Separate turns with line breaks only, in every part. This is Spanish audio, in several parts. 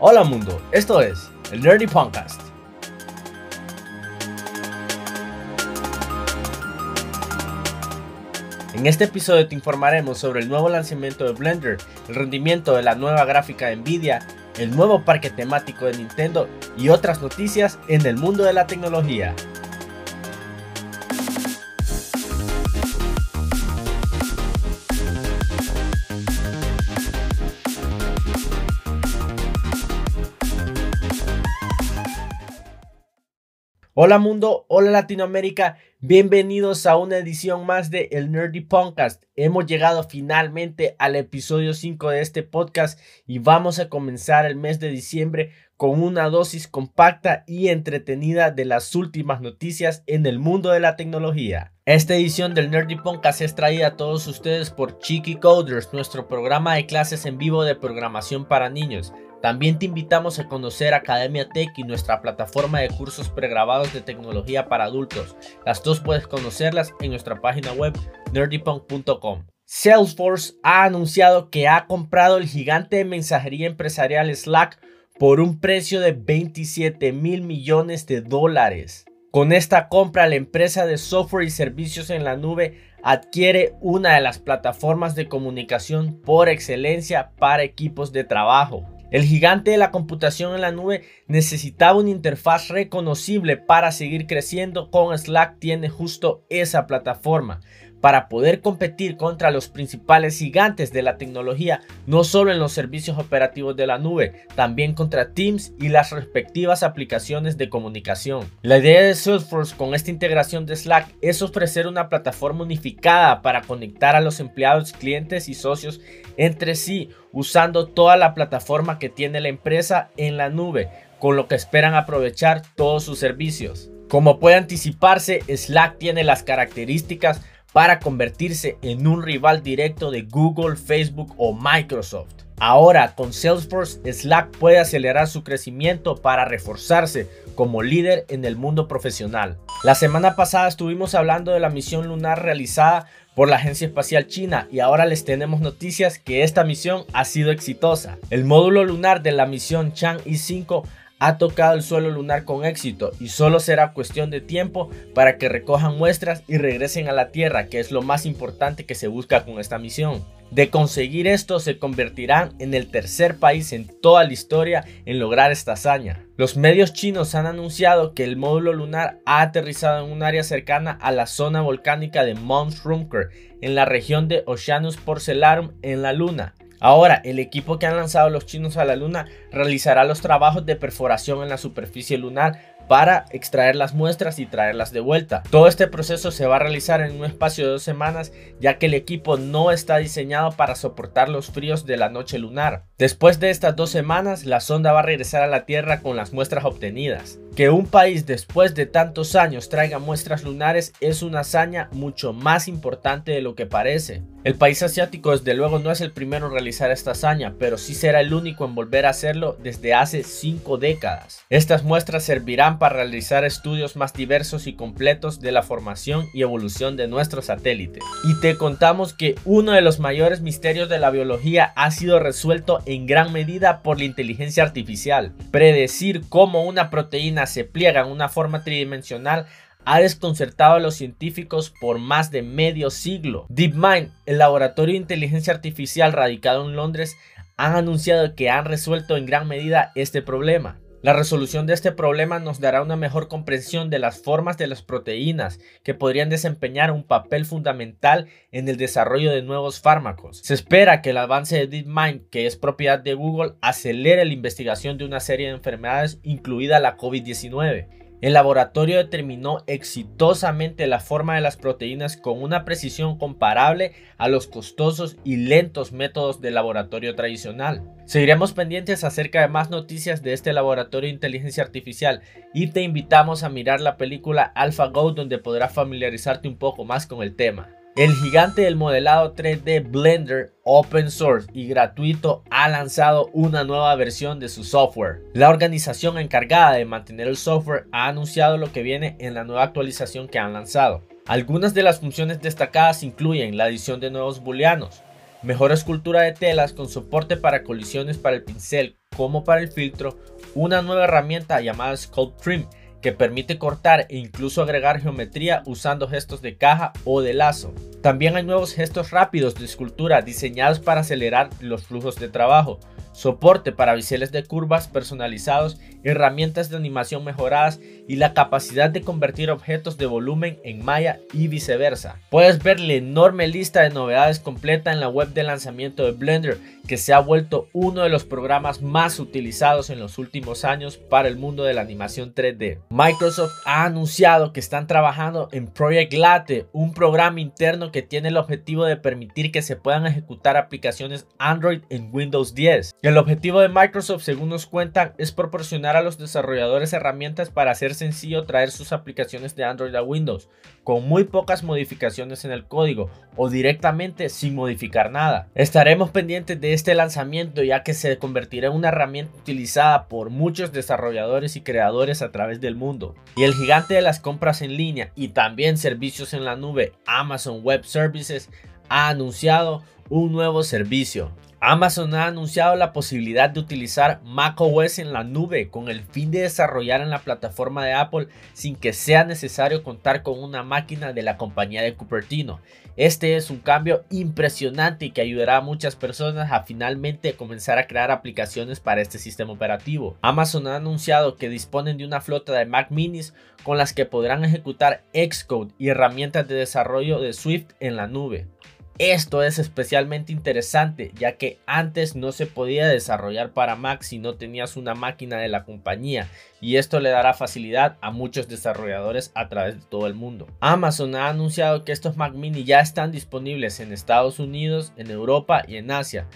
Hola mundo, esto es el Nerdy Podcast. En este episodio te informaremos sobre el nuevo lanzamiento de Blender, el rendimiento de la nueva gráfica de Nvidia, el nuevo parque temático de Nintendo y otras noticias en el mundo de la tecnología. Hola mundo, hola Latinoamérica, bienvenidos a una edición más de El Nerdy Podcast. Hemos llegado finalmente al episodio 5 de este podcast y vamos a comenzar el mes de diciembre con una dosis compacta y entretenida de las últimas noticias en el mundo de la tecnología. Esta edición del Nerdy Podcast es traída a todos ustedes por Cheeky Coders, nuestro programa de clases en vivo de programación para niños. También te invitamos a conocer Academia Tech y nuestra plataforma de cursos pregrabados de tecnología para adultos. Las dos puedes conocerlas en nuestra página web nerdypunk.com. Salesforce ha anunciado que ha comprado el gigante de mensajería empresarial Slack por un precio de 27 mil millones de dólares. Con esta compra, la empresa de software y servicios en la nube adquiere una de las plataformas de comunicación por excelencia para equipos de trabajo. El gigante de la computación en la nube necesitaba una interfaz reconocible para seguir creciendo. Con Slack tiene justo esa plataforma para poder competir contra los principales gigantes de la tecnología, no solo en los servicios operativos de la nube, también contra Teams y las respectivas aplicaciones de comunicación. La idea de Salesforce con esta integración de Slack es ofrecer una plataforma unificada para conectar a los empleados, clientes y socios entre sí, usando toda la plataforma que tiene la empresa en la nube, con lo que esperan aprovechar todos sus servicios. Como puede anticiparse, Slack tiene las características para convertirse en un rival directo de Google, Facebook o Microsoft. Ahora con Salesforce, Slack puede acelerar su crecimiento para reforzarse como líder en el mundo profesional. La semana pasada estuvimos hablando de la misión lunar realizada por la Agencia Espacial China y ahora les tenemos noticias que esta misión ha sido exitosa. El módulo lunar de la misión Chang'e 5 ha tocado el suelo lunar con éxito y solo será cuestión de tiempo para que recojan muestras y regresen a la Tierra, que es lo más importante que se busca con esta misión. De conseguir esto se convertirán en el tercer país en toda la historia en lograr esta hazaña. Los medios chinos han anunciado que el módulo lunar ha aterrizado en un área cercana a la zona volcánica de Mount Rumker en la región de Oceanus Porcelarum en la Luna. Ahora, el equipo que han lanzado los chinos a la Luna realizará los trabajos de perforación en la superficie lunar para extraer las muestras y traerlas de vuelta. Todo este proceso se va a realizar en un espacio de dos semanas ya que el equipo no está diseñado para soportar los fríos de la noche lunar. Después de estas dos semanas, la sonda va a regresar a la Tierra con las muestras obtenidas. Que un país después de tantos años traiga muestras lunares es una hazaña mucho más importante de lo que parece. El país asiático desde luego no es el primero en realizar esta hazaña, pero sí será el único en volver a hacerlo desde hace 5 décadas. Estas muestras servirán para realizar estudios más diversos y completos de la formación y evolución de nuestro satélite. Y te contamos que uno de los mayores misterios de la biología ha sido resuelto en gran medida por la inteligencia artificial. Predecir cómo una proteína se pliega en una forma tridimensional ha desconcertado a los científicos por más de medio siglo. DeepMind, el laboratorio de inteligencia artificial radicado en Londres, han anunciado que han resuelto en gran medida este problema. La resolución de este problema nos dará una mejor comprensión de las formas de las proteínas que podrían desempeñar un papel fundamental en el desarrollo de nuevos fármacos. Se espera que el avance de DeepMind, que es propiedad de Google, acelere la investigación de una serie de enfermedades, incluida la COVID-19. El laboratorio determinó exitosamente la forma de las proteínas con una precisión comparable a los costosos y lentos métodos de laboratorio tradicional. Seguiremos pendientes acerca de más noticias de este laboratorio de inteligencia artificial y te invitamos a mirar la película AlphaGo donde podrás familiarizarte un poco más con el tema. El gigante del modelado 3D Blender open source y gratuito ha lanzado una nueva versión de su software. La organización encargada de mantener el software ha anunciado lo que viene en la nueva actualización que han lanzado. Algunas de las funciones destacadas incluyen la adición de nuevos booleanos, mejor escultura de telas con soporte para colisiones para el pincel como para el filtro, una nueva herramienta llamada Sculpt Trim que permite cortar e incluso agregar geometría usando gestos de caja o de lazo. También hay nuevos gestos rápidos de escultura diseñados para acelerar los flujos de trabajo, soporte para biseles de curvas personalizados, herramientas de animación mejoradas y la capacidad de convertir objetos de volumen en malla y viceversa. Puedes ver la enorme lista de novedades completa en la web de lanzamiento de Blender que se ha vuelto uno de los programas más utilizados en los últimos años para el mundo de la animación 3D. Microsoft ha anunciado que están trabajando en Project Late, un programa interno que tiene el objetivo de permitir que se puedan ejecutar aplicaciones Android en Windows 10. El objetivo de Microsoft, según nos cuentan, es proporcionar a los desarrolladores herramientas para hacer sencillo traer sus aplicaciones de Android a Windows, con muy pocas modificaciones en el código o directamente sin modificar nada. Estaremos pendientes de este lanzamiento ya que se convertirá en una herramienta utilizada por muchos desarrolladores y creadores a través del mundo. Y el gigante de las compras en línea y también servicios en la nube Amazon Web Services ha anunciado un nuevo servicio. Amazon ha anunciado la posibilidad de utilizar macOS en la nube con el fin de desarrollar en la plataforma de Apple sin que sea necesario contar con una máquina de la compañía de Cupertino. Este es un cambio impresionante y que ayudará a muchas personas a finalmente comenzar a crear aplicaciones para este sistema operativo. Amazon ha anunciado que disponen de una flota de Mac minis con las que podrán ejecutar Xcode y herramientas de desarrollo de Swift en la nube. Esto es especialmente interesante ya que antes no se podía desarrollar para Mac si no tenías una máquina de la compañía y esto le dará facilidad a muchos desarrolladores a través de todo el mundo. Amazon ha anunciado que estos Mac mini ya están disponibles en Estados Unidos, en Europa y en Asia.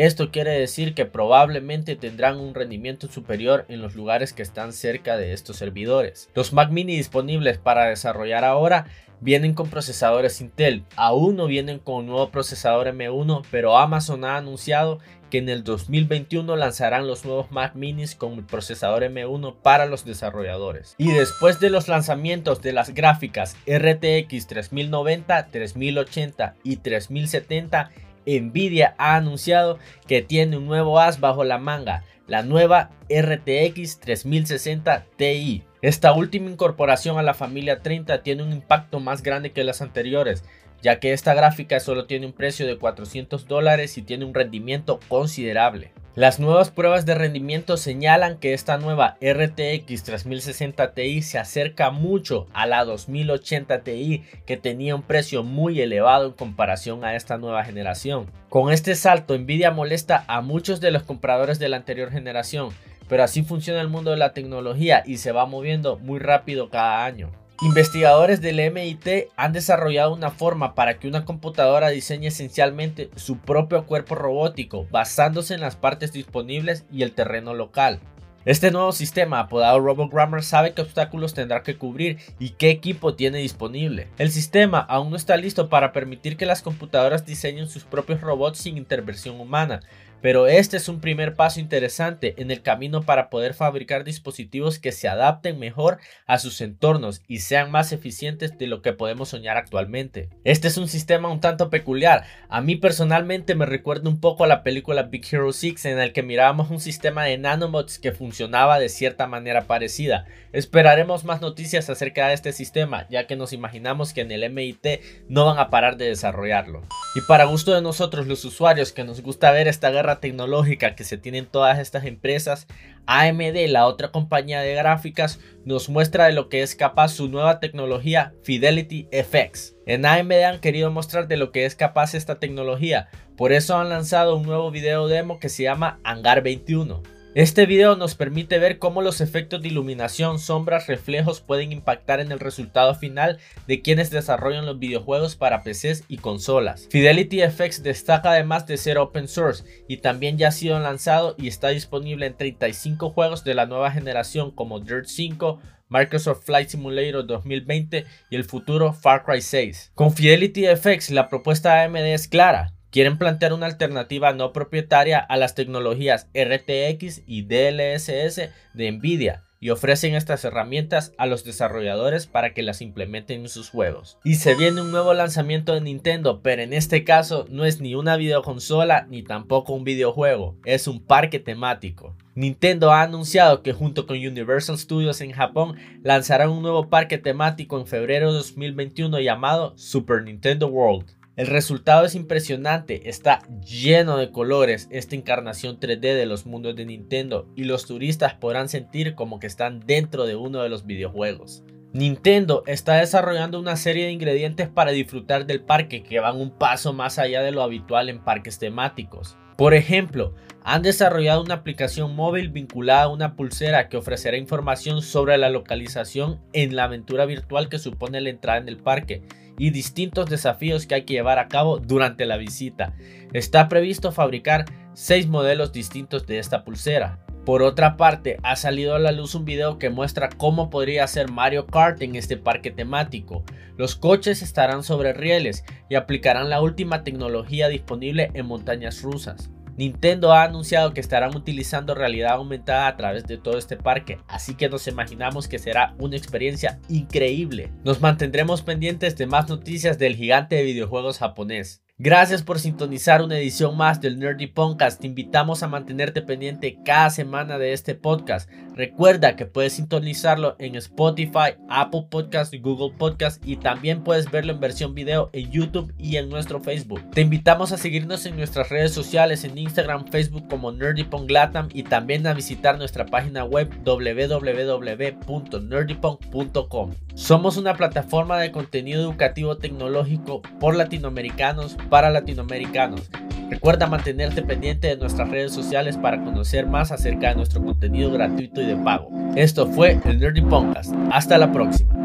Esto quiere decir que probablemente tendrán un rendimiento superior en los lugares que están cerca de estos servidores. Los Mac mini disponibles para desarrollar ahora vienen con procesadores Intel. Aún no vienen con un nuevo procesador M1, pero Amazon ha anunciado que en el 2021 lanzarán los nuevos Mac minis con el procesador M1 para los desarrolladores. Y después de los lanzamientos de las gráficas RTX 3090, 3080 y 3070, Nvidia ha anunciado que tiene un nuevo as bajo la manga, la nueva RTX 3060 Ti. Esta última incorporación a la familia 30 tiene un impacto más grande que las anteriores, ya que esta gráfica solo tiene un precio de 400 dólares y tiene un rendimiento considerable. Las nuevas pruebas de rendimiento señalan que esta nueva RTX 3060 Ti se acerca mucho a la 2080 Ti que tenía un precio muy elevado en comparación a esta nueva generación. Con este salto Nvidia molesta a muchos de los compradores de la anterior generación, pero así funciona el mundo de la tecnología y se va moviendo muy rápido cada año. Investigadores del MIT han desarrollado una forma para que una computadora diseñe esencialmente su propio cuerpo robótico basándose en las partes disponibles y el terreno local. Este nuevo sistema apodado RoboGrammer sabe qué obstáculos tendrá que cubrir y qué equipo tiene disponible. El sistema aún no está listo para permitir que las computadoras diseñen sus propios robots sin intervención humana, pero este es un primer paso interesante en el camino para poder fabricar dispositivos que se adapten mejor a sus entornos y sean más eficientes de lo que podemos soñar actualmente. Este es un sistema un tanto peculiar. A mí personalmente me recuerda un poco a la película Big Hero 6 en el que mirábamos un sistema de nanobots que funcionaba de cierta manera parecida. Esperaremos más noticias acerca de este sistema ya que nos imaginamos que en el MIT no van a parar de desarrollarlo. Y para gusto de nosotros los usuarios que nos gusta ver esta guerra tecnológica que se tienen todas estas empresas, AMD, la otra compañía de gráficas, nos muestra de lo que es capaz su nueva tecnología Fidelity FX. En AMD han querido mostrar de lo que es capaz esta tecnología, por eso han lanzado un nuevo video demo que se llama Hangar 21. Este video nos permite ver cómo los efectos de iluminación, sombras, reflejos pueden impactar en el resultado final de quienes desarrollan los videojuegos para PCs y consolas. Fidelity FX destaca además de ser open source y también ya ha sido lanzado y está disponible en 35 juegos de la nueva generación como Dirt 5, Microsoft Flight Simulator 2020 y el futuro Far Cry 6. Con Fidelity FX la propuesta AMD es clara, quieren plantear una alternativa no propietaria a las tecnologías RTX y DLSS de Nvidia y ofrecen estas herramientas a los desarrolladores para que las implementen en sus juegos. Y se viene un nuevo lanzamiento de Nintendo, pero en este caso no es ni una videoconsola ni tampoco un videojuego, es un parque temático. Nintendo ha anunciado que junto con Universal Studios en Japón lanzará un nuevo parque temático en febrero de 2021 llamado Super Nintendo World. El resultado es impresionante, está lleno de colores esta encarnación 3D de los mundos de Nintendo y los turistas podrán sentir como que están dentro de uno de los videojuegos. Nintendo está desarrollando una serie de ingredientes para disfrutar del parque que van un paso más allá de lo habitual en parques temáticos. Por ejemplo, han desarrollado una aplicación móvil vinculada a una pulsera que ofrecerá información sobre la localización en la aventura virtual que supone la entrada en el parque y distintos desafíos que hay que llevar a cabo durante la visita. Está previsto fabricar 6 modelos distintos de esta pulsera. Por otra parte, ha salido a la luz un video que muestra cómo podría ser Mario Kart en este parque temático. Los coches estarán sobre rieles y aplicarán la última tecnología disponible en montañas rusas. Nintendo ha anunciado que estarán utilizando realidad aumentada a través de todo este parque, así que nos imaginamos que será una experiencia increíble. Nos mantendremos pendientes de más noticias del gigante de videojuegos japonés. Gracias por sintonizar una edición más del Nerdy Podcast. Te invitamos a mantenerte pendiente cada semana de este podcast. Recuerda que puedes sintonizarlo en Spotify, Apple Podcast Google Podcast y también puedes verlo en versión video en YouTube y en nuestro Facebook. Te invitamos a seguirnos en nuestras redes sociales en Instagram, Facebook como NerdyPonglatam y también a visitar nuestra página web www.nerdypong.com. Somos una plataforma de contenido educativo tecnológico por latinoamericanos para latinoamericanos. Recuerda mantenerte pendiente de nuestras redes sociales para conocer más acerca de nuestro contenido gratuito y de pago. Esto fue el Nerdy Podcast. Hasta la próxima.